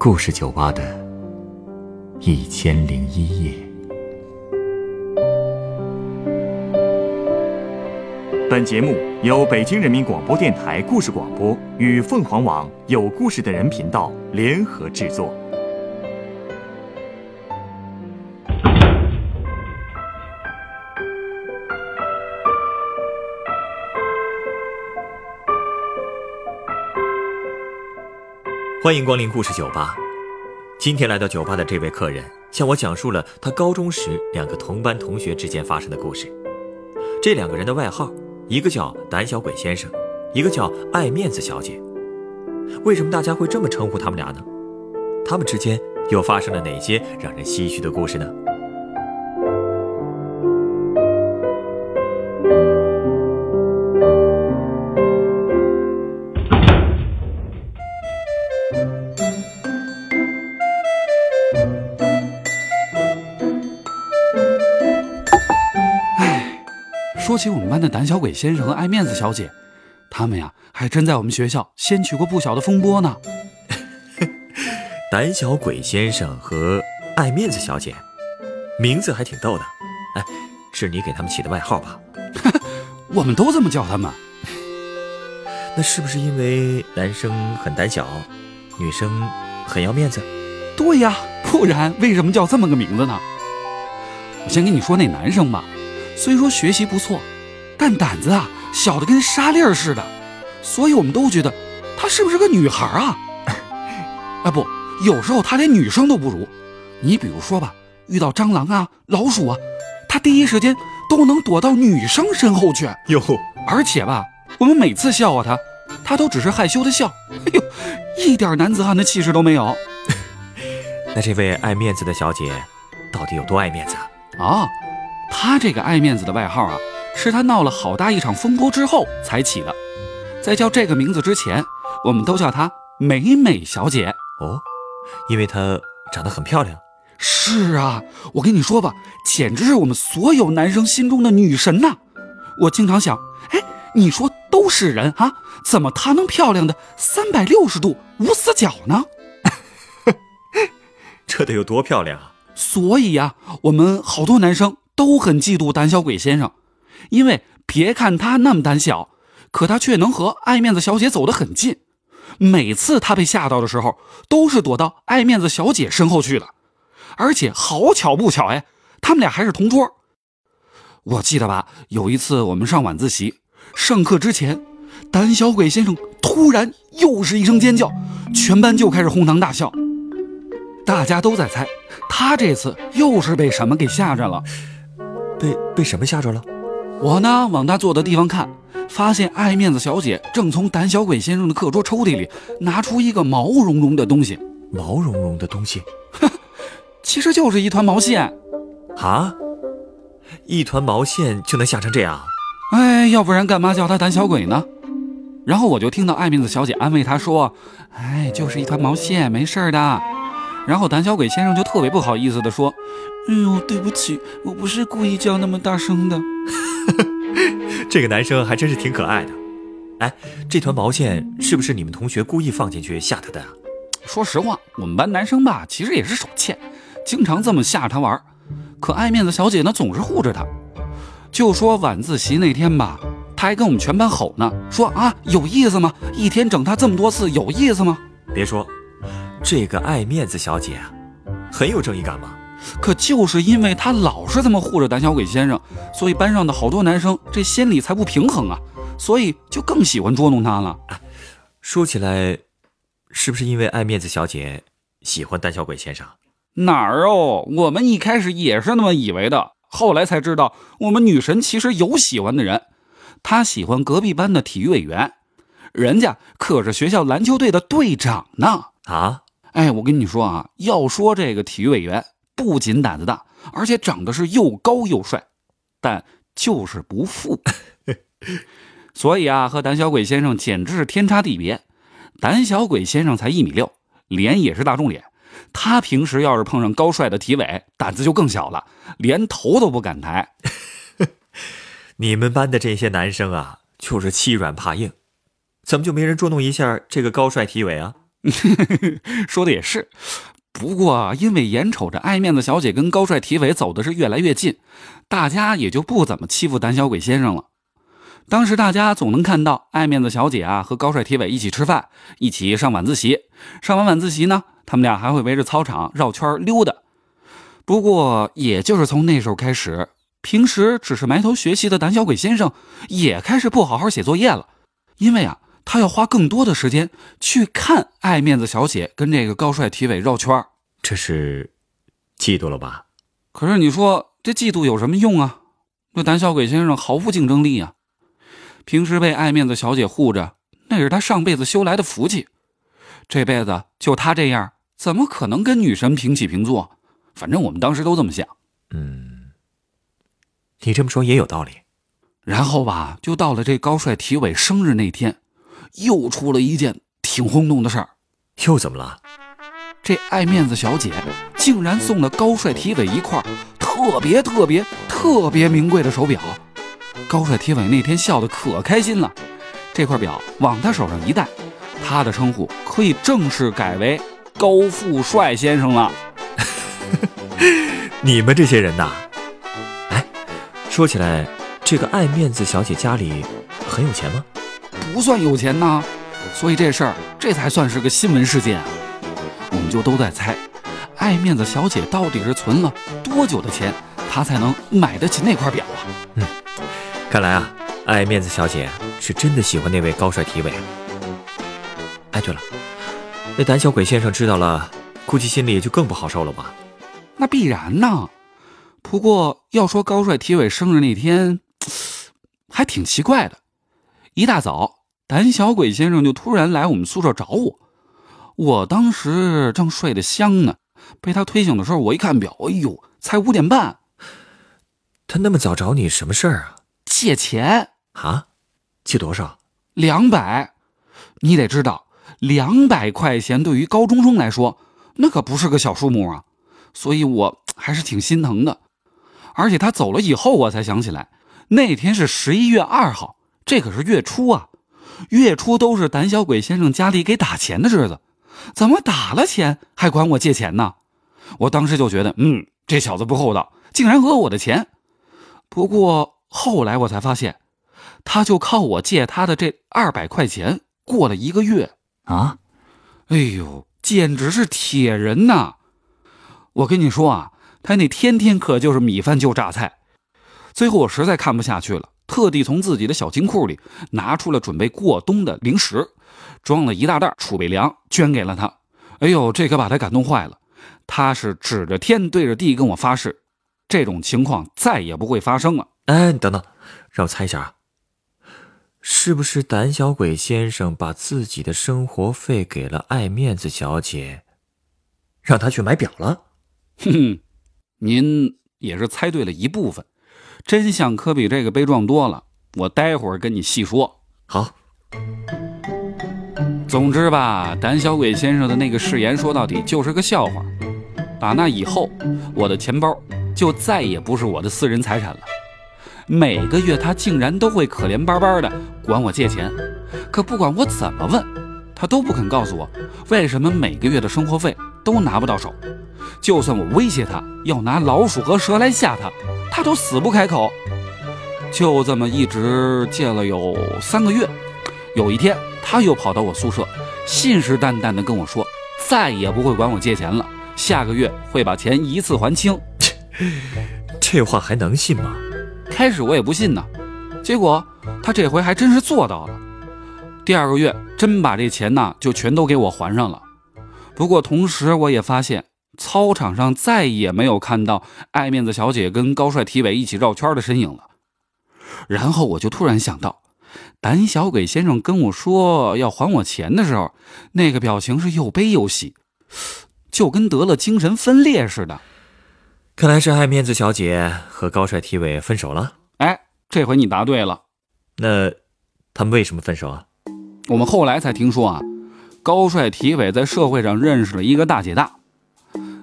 故事酒吧的一千零一夜。本节目由北京人民广播电台故事广播与凤凰网有故事的人频道联合制作。欢迎光临故事酒吧。今天来到酒吧的这位客人向我讲述了他高中时两个同班同学之间发生的故事。这两个人的外号，一个叫胆小鬼先生，一个叫爱面子小姐。为什么大家会这么称呼他们俩呢？他们之间又发生了哪些让人唏嘘的故事呢？的胆小鬼先生和爱面子小姐，他们呀还真在我们学校掀起过不小的风波呢。胆小鬼先生和爱面子小姐，名字还挺逗的。哎，是你给他们起的外号吧？我们都这么叫他们。那是不是因为男生很胆小，女生很要面子？对呀，不然为什么叫这么个名字呢？我先跟你说那男生吧。虽说学习不错，但胆子啊小的跟沙粒儿似的，所以我们都觉得她是不是个女孩啊？啊 不，有时候她连女生都不如。你比如说吧，遇到蟑螂啊、老鼠啊，她第一时间都能躲到女生身后去。哟，而且吧，我们每次笑话她，她都只是害羞的笑，哎呦，一点男子汉的气势都没有。那这位爱面子的小姐，到底有多爱面子啊？啊？她这个爱面子的外号啊，是他闹了好大一场风波之后才起的。在叫这个名字之前，我们都叫她美美小姐哦，因为她长得很漂亮。是啊，我跟你说吧，简直是我们所有男生心中的女神呐！我经常想，哎，你说都是人啊，怎么她能漂亮的三百六十度无死角呢？这得有多漂亮啊！所以呀，我们好多男生。都很嫉妒胆小鬼先生，因为别看他那么胆小，可他却能和爱面子小姐走得很近。每次他被吓到的时候，都是躲到爱面子小姐身后去的。而且好巧不巧，哎，他们俩还是同桌。我记得吧，有一次我们上晚自习，上课之前，胆小鬼先生突然又是一声尖叫，全班就开始哄堂大笑。大家都在猜，他这次又是被什么给吓着了。被被什么吓着了？我呢，往他坐的地方看，发现爱面子小姐正从胆小鬼先生的课桌抽屉里拿出一个毛茸茸的东西。毛茸茸的东西，其实就是一团毛线。啊？一团毛线就能吓成这样？哎，要不然干嘛叫他胆小鬼呢？然后我就听到爱面子小姐安慰他说：“哎，就是一团毛线，没事的。”然后胆小鬼先生就特别不好意思地说：“哎呦，对不起，我不是故意叫那么大声的。”这个男生还真是挺可爱的。哎，这团毛线是不是你们同学故意放进去吓他的啊？说实话，我们班男生吧，其实也是手欠，经常这么吓他玩。可爱面子小姐呢，总是护着他。就说晚自习那天吧，他还跟我们全班吼呢，说啊，有意思吗？一天整他这么多次，有意思吗？别说。这个爱面子小姐啊，很有正义感嘛。可就是因为他老是这么护着胆小鬼先生，所以班上的好多男生这心里才不平衡啊，所以就更喜欢捉弄他了。说起来，是不是因为爱面子小姐喜欢胆小鬼先生？哪儿哦，我们一开始也是那么以为的，后来才知道，我们女神其实有喜欢的人，她喜欢隔壁班的体育委员，人家可是学校篮球队的队长呢。啊？哎，我跟你说啊，要说这个体育委员，不仅胆子大，而且长得是又高又帅，但就是不富。所以啊，和胆小鬼先生简直是天差地别。胆小鬼先生才一米六，脸也是大众脸。他平时要是碰上高帅的体委，胆子就更小了，连头都不敢抬。你们班的这些男生啊，就是欺软怕硬，怎么就没人捉弄一下这个高帅体委啊？说的也是。不过，因为眼瞅着爱面子小姐跟高帅体委走的是越来越近，大家也就不怎么欺负胆小鬼先生了。当时大家总能看到爱面子小姐啊和高帅体委一起吃饭，一起上晚自习。上完晚自习呢，他们俩还会围着操场绕圈溜达。不过，也就是从那时候开始，平时只是埋头学习的胆小鬼先生也开始不好好写作业了，因为啊。他要花更多的时间去看爱面子小姐跟这个高帅体委绕圈这是嫉妒了吧？可是你说这嫉妒有什么用啊？那胆小鬼先生毫无竞争力啊！平时被爱面子小姐护着，那是他上辈子修来的福气。这辈子就他这样，怎么可能跟女神平起平坐？反正我们当时都这么想。嗯，你这么说也有道理。然后吧，就到了这高帅体委生日那天。又出了一件挺轰动的事儿，又怎么了？这爱面子小姐竟然送了高帅体委一块特别特别特别名贵的手表。高帅体委那天笑得可开心了，这块表往他手上一戴，他的称呼可以正式改为高富帅先生了。你们这些人呐，哎，说起来，这个爱面子小姐家里很有钱吗？不算有钱呐，所以这事儿这才算是个新闻事件。我们就都在猜，爱面子小姐到底是存了多久的钱，她才能买得起那块表啊？嗯，看来啊，爱面子小姐是真的喜欢那位高帅体委。哎，对了，那胆小鬼先生知道了，估计心里就更不好受了吧？那必然呐。不过要说高帅体委生日那天，还挺奇怪的，一大早。胆小鬼先生就突然来我们宿舍找我，我当时正睡得香呢，被他推醒的时候，我一看表，哎呦，才五点半。他那么早找你什么事儿啊？借钱啊？借多少？两百。你得知道，两百块钱对于高中生来说，那可不是个小数目啊。所以我还是挺心疼的。而且他走了以后，我才想起来，那天是十一月二号，这可是月初啊。月初都是胆小鬼先生家里给打钱的日子，怎么打了钱还管我借钱呢？我当时就觉得，嗯，这小子不厚道，竟然讹我的钱。不过后来我才发现，他就靠我借他的这二百块钱过了一个月啊！哎呦，简直是铁人呐！我跟你说啊，他那天天可就是米饭就榨菜。最后我实在看不下去了。特地从自己的小金库里拿出了准备过冬的零食，装了一大袋储备粮，捐给了他。哎呦，这可把他感动坏了。他是指着天对着地跟我发誓，这种情况再也不会发生了。哎，你等等，让我猜一下啊，是不是胆小鬼先生把自己的生活费给了爱面子小姐，让她去买表了？哼哼，您也是猜对了一部分。真相可比这个悲壮多了，我待会儿跟你细说。好。总之吧，胆小鬼先生的那个誓言说到底就是个笑话。打那以后，我的钱包就再也不是我的私人财产了。每个月他竟然都会可怜巴巴的管我借钱，可不管我怎么问，他都不肯告诉我为什么每个月的生活费都拿不到手。就算我威胁他要拿老鼠和蛇来吓他。他都死不开口，就这么一直借了有三个月。有一天，他又跑到我宿舍，信誓旦旦地跟我说，再也不会管我借钱了，下个月会把钱一次还清。这话还能信吗？开始我也不信呢，结果他这回还真是做到了。第二个月，真把这钱呢就全都给我还上了。不过同时，我也发现。操场上再也没有看到爱面子小姐跟高帅体委一起绕圈的身影了。然后我就突然想到，胆小鬼先生跟我说要还我钱的时候，那个表情是又悲又喜，就跟得了精神分裂似的。看来是爱面子小姐和高帅体委分手了。哎，这回你答对了。那他们为什么分手啊？我们后来才听说啊，高帅体委在社会上认识了一个大姐大。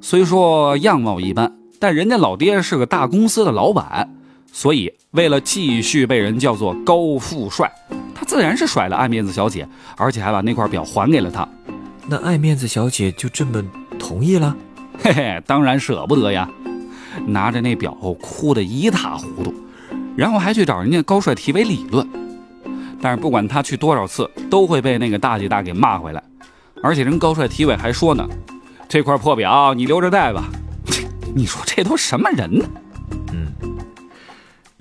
虽说样貌一般，但人家老爹是个大公司的老板，所以为了继续被人叫做高富帅，他自然是甩了爱面子小姐，而且还把那块表还给了她。那爱面子小姐就这么同意了？嘿嘿，当然舍不得呀，拿着那表哭得一塌糊涂，然后还去找人家高帅体委理论。但是不管他去多少次，都会被那个大姐大给骂回来。而且人高帅体委还说呢：“这块破表你留着戴吧。”你说这都什么人呢？嗯，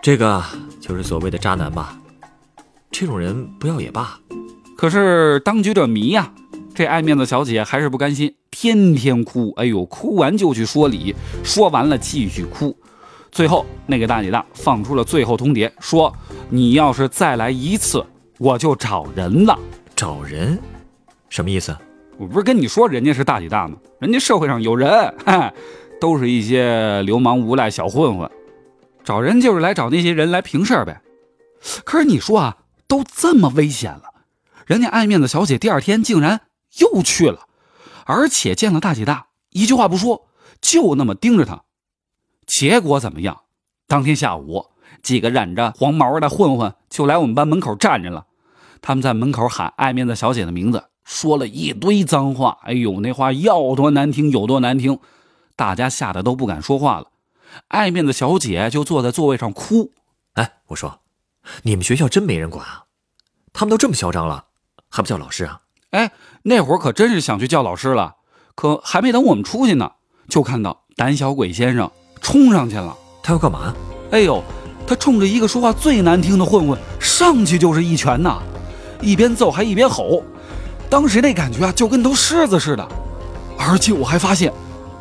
这个就是所谓的渣男吧？这种人不要也罢。可是当局者迷呀，这爱面子小姐还是不甘心，天天哭。哎呦，哭完就去说理，说完了继续哭。最后那个大姐大放出了最后通牒，说：“你要是再来一次，我就找人了。”找人？什么意思？我不是跟你说人家是大姐大吗？人家社会上有人，都是一些流氓无赖小混混，找人就是来找那些人来平事儿呗。可是你说啊，都这么危险了，人家爱面子小姐第二天竟然又去了，而且见了大姐大，一句话不说，就那么盯着他。结果怎么样？当天下午，几个染着黄毛的混混就来我们班门口站着了。他们在门口喊爱面子小姐的名字，说了一堆脏话。哎呦，那话要多难听有多难听，大家吓得都不敢说话了。爱面子小姐就坐在座位上哭。哎，我说，你们学校真没人管啊？他们都这么嚣张了，还不叫老师啊？哎，那会儿可真是想去叫老师了，可还没等我们出去呢，就看到胆小鬼先生。冲上去了，他要干嘛？哎呦，他冲着一个说话最难听的混混上去就是一拳呐，一边揍还一边吼，当时那感觉啊就跟头狮子似的，而且我还发现，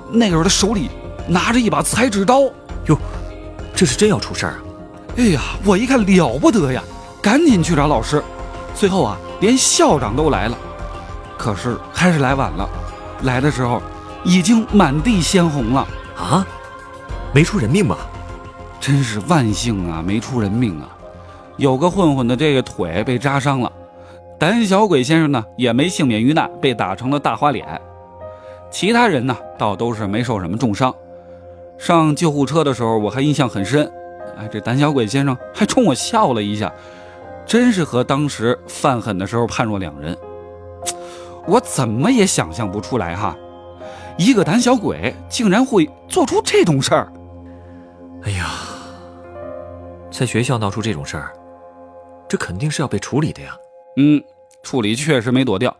那个人的手里拿着一把裁纸刀，哟，这是真要出事儿啊！哎呀，我一看了不得呀，赶紧去找老师，最后啊连校长都来了，可是还是来晚了，来的时候已经满地鲜红了啊。没出人命吧？真是万幸啊，没出人命啊！有个混混的这个腿被扎伤了，胆小鬼先生呢也没幸免于难，被打成了大花脸。其他人呢倒都是没受什么重伤。上救护车的时候我还印象很深，哎，这胆小鬼先生还冲我笑了一下，真是和当时犯狠的时候判若两人。我怎么也想象不出来哈，一个胆小鬼竟然会做出这种事儿。哎呀，在学校闹出这种事儿，这肯定是要被处理的呀。嗯，处理确实没躲掉。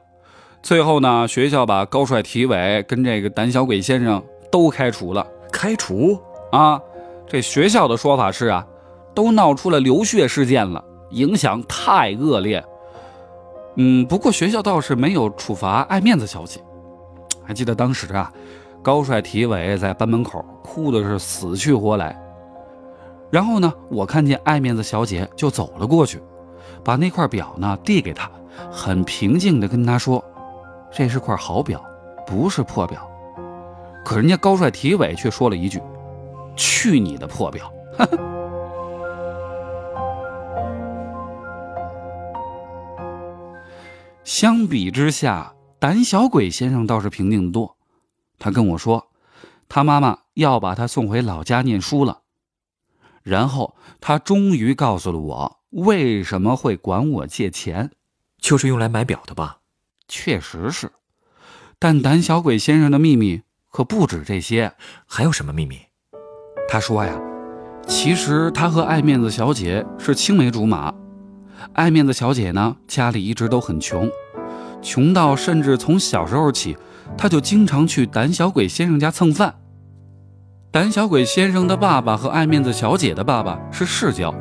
最后呢，学校把高帅体委跟这个胆小鬼先生都开除了。开除啊？这学校的说法是啊，都闹出了流血事件了，影响太恶劣。嗯，不过学校倒是没有处罚爱面子小姐。还记得当时啊，高帅体委在班门口哭的是死去活来。然后呢，我看见爱面子小姐就走了过去，把那块表呢递给他，很平静地跟他说：“这是块好表，不是破表。”可人家高帅体委却说了一句：“去你的破表！” 相比之下，胆小鬼先生倒是平静得多。他跟我说，他妈妈要把他送回老家念书了。然后他终于告诉了我为什么会管我借钱，就是用来买表的吧？确实是，但胆小鬼先生的秘密可不止这些，还有什么秘密？他说呀，其实他和爱面子小姐是青梅竹马，爱面子小姐呢家里一直都很穷，穷到甚至从小时候起，他就经常去胆小鬼先生家蹭饭。胆小鬼先生的爸爸和爱面子小姐的爸爸是世交，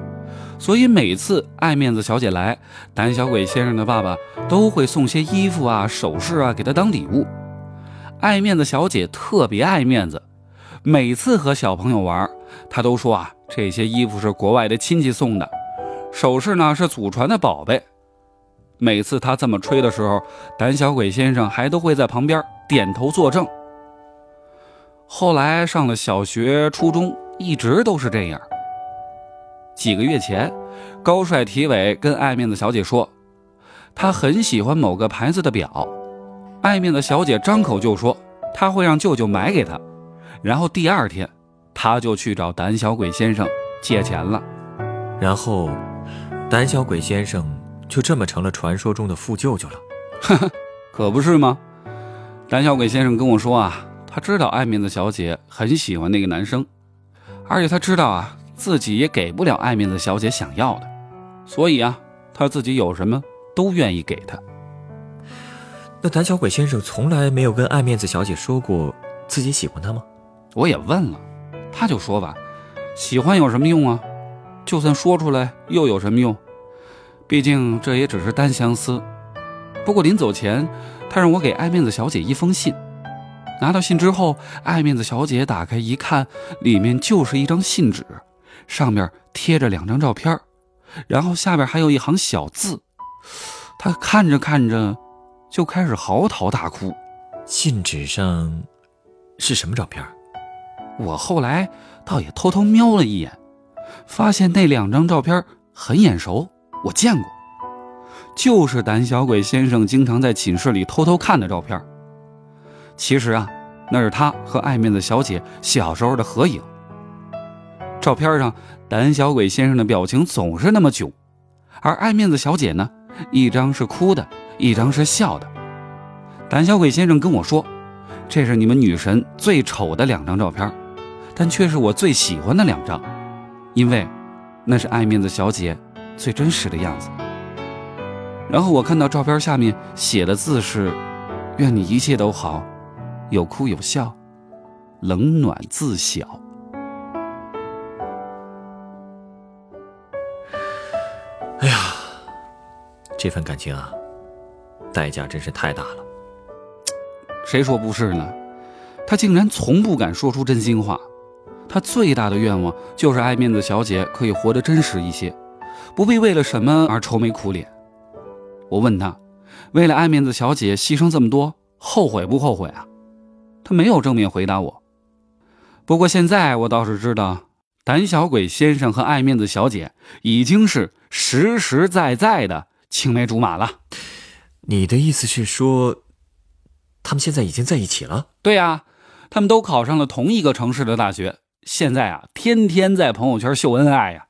所以每次爱面子小姐来，胆小鬼先生的爸爸都会送些衣服啊、首饰啊给她当礼物。爱面子小姐特别爱面子，每次和小朋友玩，她都说啊，这些衣服是国外的亲戚送的，首饰呢是祖传的宝贝。每次她这么吹的时候，胆小鬼先生还都会在旁边点头作证。后来上了小学、初中，一直都是这样。几个月前，高帅体委跟爱面子小姐说，他很喜欢某个牌子的表。爱面子小姐张口就说他会让舅舅买给他，然后第二天，他就去找胆小鬼先生借钱了。然后，胆小鬼先生就这么成了传说中的富舅舅了。呵 呵可不是吗？胆小鬼先生跟我说啊，他知道爱面子小姐很喜欢那个男生，而且他知道啊自己也给不了爱面子小姐想要的，所以啊，他自己有什么都愿意给她。那胆小鬼先生从来没有跟爱面子小姐说过自己喜欢她吗？我也问了，他就说吧，喜欢有什么用啊？就算说出来又有什么用？毕竟这也只是单相思。不过临走前。他让我给爱面子小姐一封信，拿到信之后，爱面子小姐打开一看，里面就是一张信纸，上面贴着两张照片，然后下边还有一行小字。他看着看着，就开始嚎啕大哭。信纸上是什么照片？我后来倒也偷偷瞄了一眼，发现那两张照片很眼熟，我见过。就是胆小鬼先生经常在寝室里偷偷看的照片。其实啊，那是他和爱面子小姐小时候的合影。照片上，胆小鬼先生的表情总是那么囧，而爱面子小姐呢，一张是哭的，一张是笑的。胆小鬼先生跟我说，这是你们女神最丑的两张照片，但却是我最喜欢的两张，因为那是爱面子小姐最真实的样子。然后我看到照片下面写的字是：“愿你一切都好，有哭有笑，冷暖自晓。”这份感情啊，代价真是太大了。谁说不是呢？他竟然从不敢说出真心话。他最大的愿望就是爱面子小姐可以活得真实一些，不必为了什么而愁眉苦脸。我问他，为了爱面子小姐牺牲这么多，后悔不后悔啊？他没有正面回答我。不过现在我倒是知道，胆小鬼先生和爱面子小姐已经是实实在在的青梅竹马了。你的意思是说，他们现在已经在一起了？对呀，他们都考上了同一个城市的大学，现在啊，天天在朋友圈秀恩爱呀。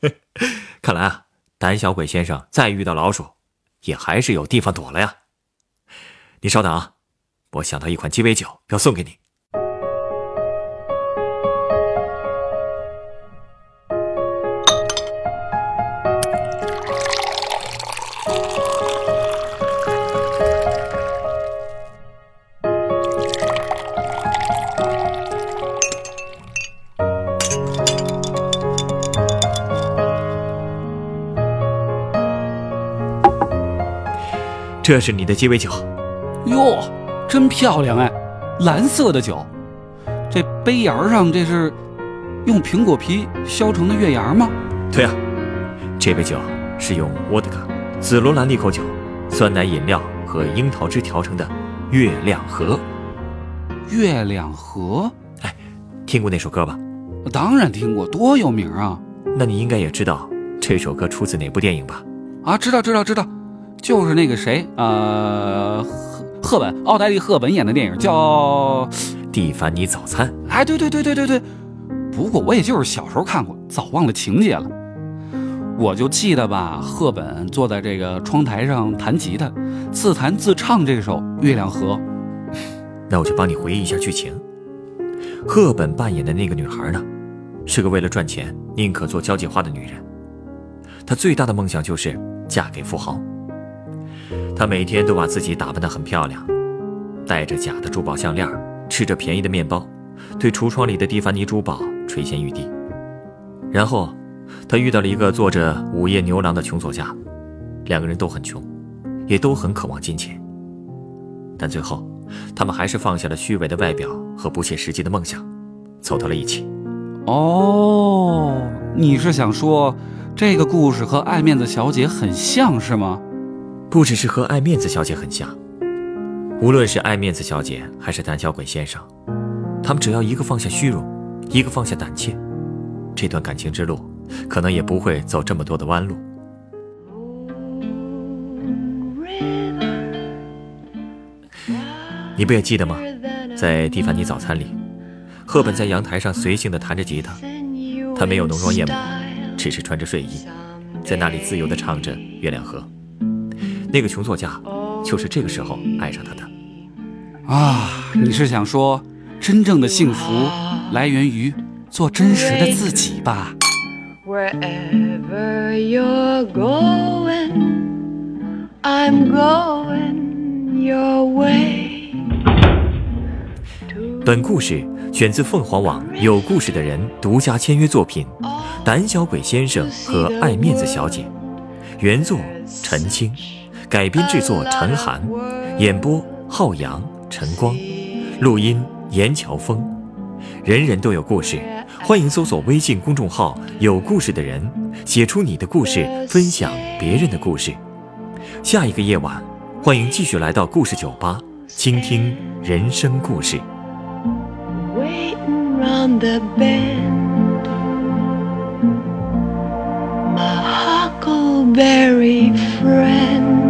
看来啊，胆小鬼先生再遇到老鼠。也还是有地方躲了呀。你稍等啊，我想到一款鸡尾酒要送给你。这是你的鸡尾酒，哟，真漂亮哎，蓝色的酒，这杯沿上这是用苹果皮削成的月牙吗？对啊，这杯酒是用沃德卡、紫罗兰利口酒、酸奶饮料和樱桃汁调成的月亮河。月亮河，哎，听过那首歌吧？当然听过，多有名啊！那你应该也知道这首歌出自哪部电影吧？啊，知道，知道，知道。就是那个谁，呃，赫本，奥黛丽·赫本演的电影叫《蒂凡尼早餐》。哎，对对对对对对。不过我也就是小时候看过，早忘了情节了。我就记得吧，赫本坐在这个窗台上弹吉他，自弹自唱这首《月亮河》。那我就帮你回忆一下剧情。赫本扮演的那个女孩呢，是个为了赚钱宁可做交际花的女人。她最大的梦想就是嫁给富豪。她每天都把自己打扮得很漂亮，戴着假的珠宝项链，吃着便宜的面包，对橱窗里的蒂凡尼珠宝垂涎欲滴。然后，她遇到了一个做着午夜牛郎的穷作家，两个人都很穷，也都很渴望金钱。但最后，他们还是放下了虚伪的外表和不切实际的梦想，走到了一起。哦，你是想说，这个故事和爱面子小姐很像是吗？不只是和爱面子小姐很像，无论是爱面子小姐还是胆小鬼先生，他们只要一个放下虚荣，一个放下胆怯，这段感情之路可能也不会走这么多的弯路。你不也记得吗？在蒂凡尼早餐里，赫本在阳台上随性的弹着吉他，她没有浓妆艳抹，只是穿着睡衣，在那里自由的唱着《月亮河》。那个穷作家，就是这个时候爱上他的。啊，你是想说，真正的幸福来源于做真实的自己吧？Wherever you're going, I'm going your way. 本故事选自凤凰网有故事的人独家签约作品《胆小鬼先生和爱面子小姐》，原作陈青，改编制作陈寒，演播浩洋、陈光，录音严乔峰。人人都有故事，欢迎搜索微信公众号“有故事的人”，写出你的故事，分享别人的故事。下一个夜晚，欢迎继续来到故事酒吧，倾听人生故事。Huckleberry friend.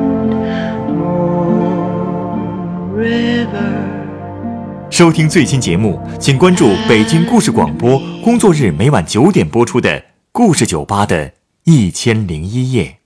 River 收听最新节目，请关注北京故事广播，工作日每晚九点播出的《故事酒吧》的一千零一夜。